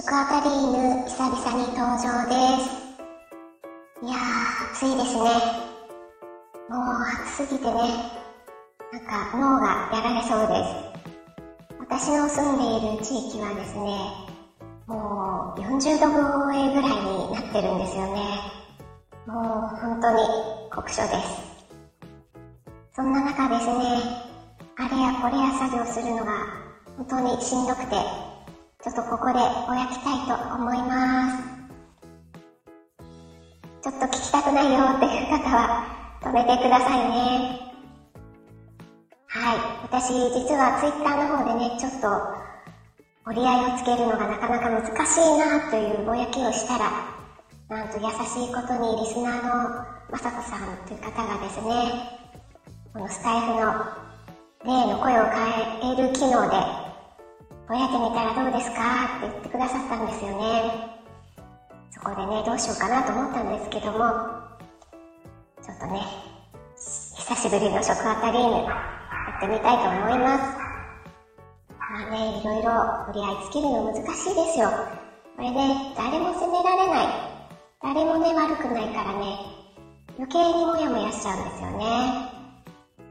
食アタリーヌ久々に登場です。いやー、暑いですね。もう暑すぎてね、なんか脳がやられそうです。私の住んでいる地域はですね、もう40度超えぐらいになってるんですよね。もう本当に酷暑です。そんな中ですね、あれやこれや作業するのが本当にしんどくて、ちょっとここでぼやきたいと思います。ちょっと聞きたくないよっていう方は止めてくださいね。はい。私、実はツイッターの方でね、ちょっと折り合いをつけるのがなかなか難しいなというぼやきをしたら、なんと優しいことにリスナーのまさこさんという方がですね、このスタイフの例の声を変える機能で、ぼやいてみたらどうですか？って言ってくださったんですよね。そこでね、どうしようかなと思ったんですけども、ちょっとね、久しぶりの食あたりーヌ、やってみたいと思います。まあね、いろいろ折り合いつけるの難しいですよ。これね、誰も責められない。誰もね、悪くないからね、余計にモヤモヤしちゃうんですよね。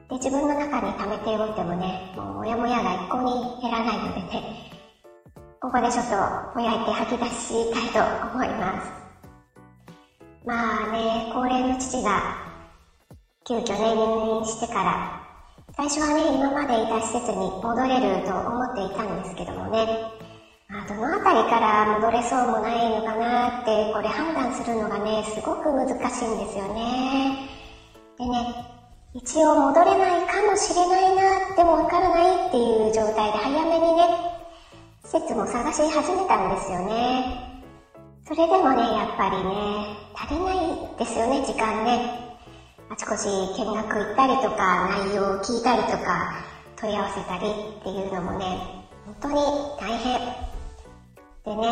で、自分の中に溜めておいてもね、もうモヤモヤが一向に減らないのでね、ここでちょっとぼやいて吐き出したいと思います。まあね、高齢の父が急遽ね、入院してから、最初はね、今までいた施設に戻れると思っていたんですけどもね、まあ、どのあたりから戻れそうもないのかなって、これ判断するのがね、すごく難しいんですよね。でね、一応戻れないかもしれないな、でもわからないっていう状態で早めにね、施設も探し始めたんですよね。それでもね、やっぱりね、足りないですよね、時間ね。あちこち見学行ったりとか、内容を聞いたりとか、問い合わせたりっていうのもね、本当に大変。でね、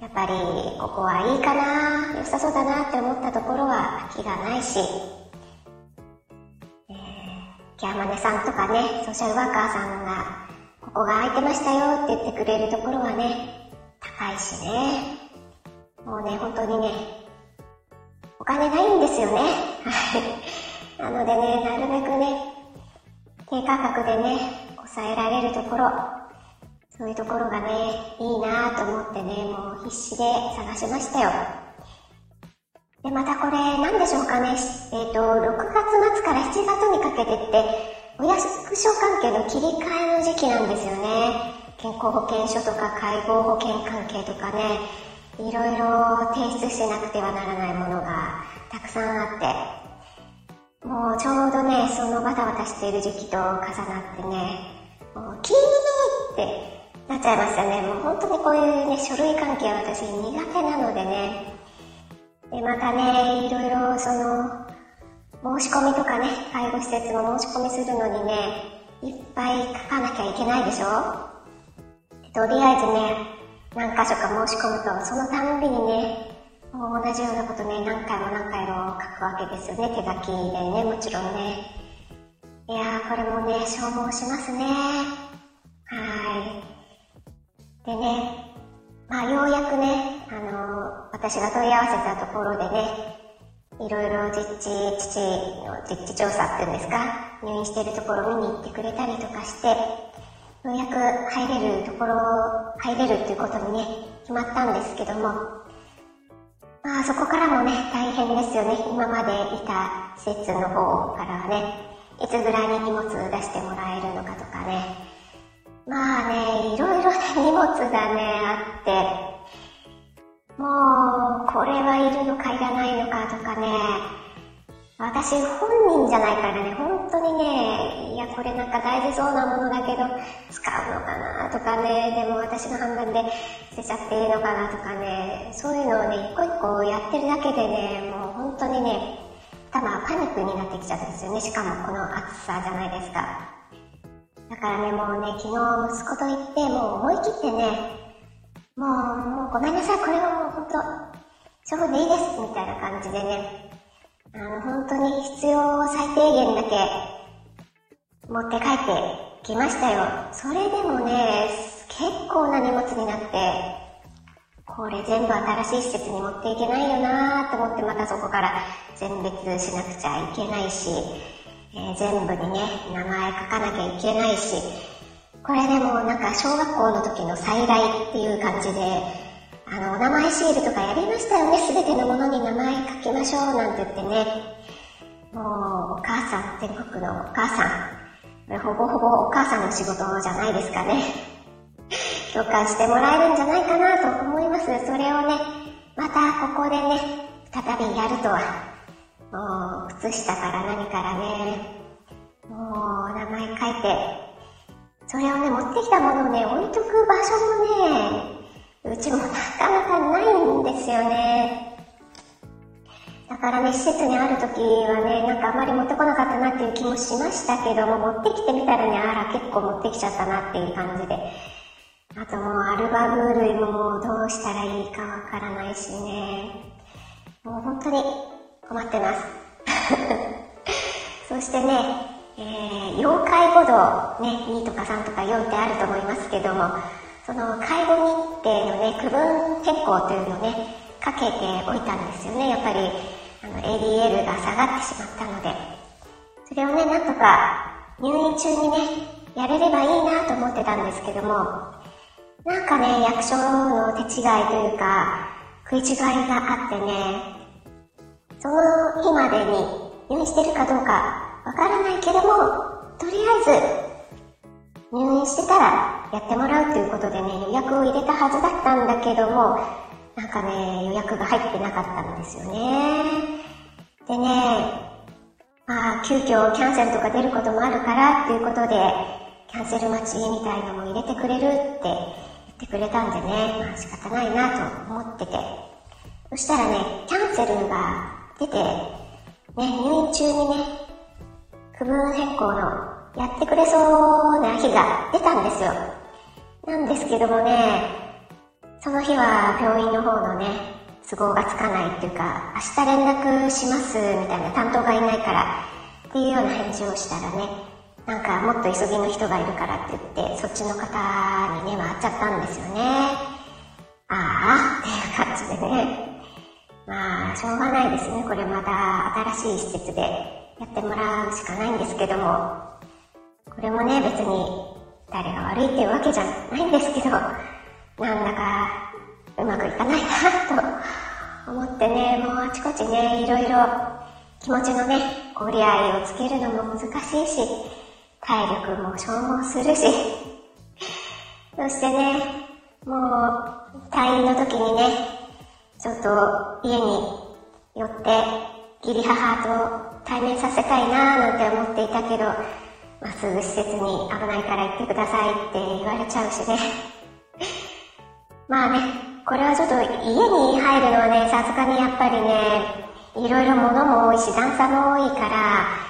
やっぱりここはいいかな、良さそうだなって思ったところは空きがないし、キャーマネさんとかね、ソーシャルワーカーさんが、ここが空いてましたよって言ってくれるところはね、高いしね。もうね、本当にね、お金ないんですよね。はい。なのでね、なるべくね、低価格でね、抑えられるところ、そういうところがね、いいなぁと思ってね、もう必死で探しましたよ。で、またこれ、なんでしょうかね、えっ、と、6月末から7月にかけてって、お役所関係の切り替えの時期なんですよね。健康保険証とか介護保険関係とかね、いろいろ提出しなくてはならないものがたくさんあって、もうちょうどね、そのバタバタしている時期と重なってね、もうキーってなっちゃいますよね。もう本当にこういうね、書類関係は私苦手なのでね。で、またね、いろいろその、申し込みとかね、介護施設の申し込みするのにね、いっぱい書かなきゃいけないでしょ？とりあえずね、何箇所か申し込むと、そのたんびにね、もう同じようなことね、何回も何回も書くわけですよね、手書きでね、もちろんね。いやー、これもね、消耗しますね。はい。でね、まあ、ようやくね、あのー、私が問い合わせたところでね、いろいろ実地、父の実地調査っていうんですか、入院しているところを見に行ってくれたりとかして、ようやく入れるところ、入れるっていうことにね、決まったんですけども、まあそこからもね、大変ですよね。今までいた施設の方からはね、いつぐらいに荷物出してもらえるのかとかね、まあね、いろいろな荷物がね、あって、もう、これはいるのかいらないのかとかね、私本人じゃないからね、本当にね、いや、これなんか大事そうなものだけど、使うのかなとかね、でも私の判断で捨てちゃっていいのかなとかね、そういうのをね、一個一個やってるだけでね、もう本当にね、頭パニックになってきちゃったんですよね、しかもこの暑さじゃないですか。だからね、もうね、昨日息子と言って、もう思い切ってね、もう、もうごめんなさい、これはもう本当、処分でいいです、みたいな感じでね、あの、本当に必要最低限だけ持って帰ってきましたよ。それでもね、結構な荷物になって、これ全部新しい施設に持っていけないよなと思ってまたそこから選別しなくちゃいけないし、えー、全部にね、名前書かなきゃいけないし、これでもなんか小学校の時の再来っていう感じで、あの、お名前シールとかやりましたよね。すべてのものに名前書きましょうなんて言ってね。もう、お母さん、全国のお母さん。これほぼほぼお母さんの仕事じゃないですかね。共感してもらえるんじゃないかなと思います。それをね、またここでね、再びやるとは。もう、靴下から何からね、もう、名前書いて、それをね、持ってきたものをね、置いとく場所もね、うちもなかなかないんですよね。だからね、施設にある時はね、なんかあんまり持ってこなかったなっていう気もしましたけども、持ってきてみたらね、あら、結構持ってきちゃったなっていう感じで。あともうアルバム類ももうどうしたらいいかわからないしね。もう本当に困ってます。そしてね、えー、要介護度、ね、2とか3とか4ってあると思いますけども、その介護日程のね、区分変更というのをね、かけておいたんですよね。やっぱり、あの、ADL が下がってしまったので。それをね、なんとか入院中にね、やれればいいなと思ってたんですけども、なんかね、役所の手違いというか、食い違いがあってね、その日までに入院してるかどうかからないけども、とりあえず、入院してたらやってもらうということでね、予約を入れたはずだったんだけども、なんかね、予約が入ってなかったんですよね。でね、まあ、急遽キャンセルとか出ることもあるからっていうことで、キャンセル待ちみたいなのも入れてくれるって言ってくれたんでね、まあ仕方ないなと思ってて。そしたらね、キャンセルが出て、ね、入院中にね、区分変更のやってくれそうな日が出たんですよ。なんですけどもね、その日は病院の方のね、都合がつかないっていうか、明日連絡しますみたいな担当がいないからっていうような返事をしたらね、なんかもっと急ぎの人がいるからって言って、そっちの方にね、回っちゃったんですよね。ああ、っていう感じでね。まあ、しょうがないですね。これまた新しい施設でやってもらうしかないんですけども、これもね、別に誰が悪いっていうわけじゃないんですけど、なんだかうまくいかないなと思ってね、もうあちこちね、いろいろ気持ちのね、折り合いをつけるのも難しいし、体力も消耗するし、そしてね、もう退院の時にね、ちょっと家に寄って、義理母と対面させたいなーなんて思っていたけど、まあ、すぐ施設に危ないから行ってくださいって言われちゃうしね。まあね、これはちょっと家に入るのはね、さすがにやっぱりね、いろいろ物も多いし段差も多いから、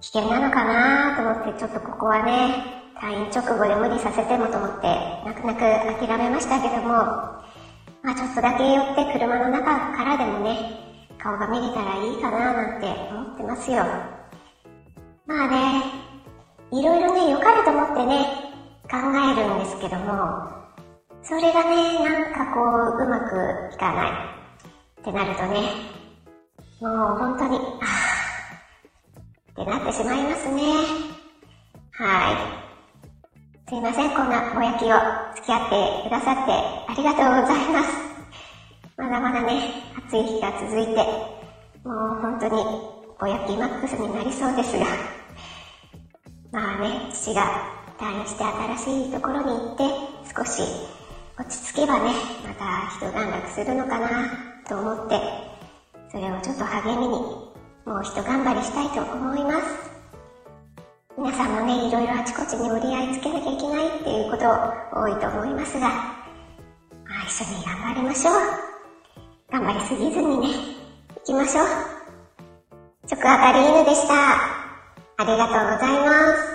危険なのかなと思ってちょっとここはね、退院直後で無理させてもと思って、泣く泣く諦めましたけども、まあちょっとだけ寄って車の中からでもね、顔が見れたらいいかななんて思ってますよ。まあね、いろいろね、良かれと思ってね、考えるんですけども、それがね、なんかこう、うまくいかないってなるとね、もう本当に、あってなってしまいますね。はい。すいません、こんなぼやきを付き合ってくださってありがとうございます。まだまだね、暑い日が続いて、もう本当にぼやきマックスになりそうですが、まあね、父が退院して新しいところに行って、少し落ち着けばね、また一段落するのかなと思って、それをちょっと励みに、もう一頑張りしたいと思います。皆さんもね、いろいろあちこちに折り合いつけなきゃいけないっていうこと多いと思いますが、まあ一緒に頑張りましょう。頑張りすぎずにね、行きましょう。直当たり犬でした。ありがとうございます。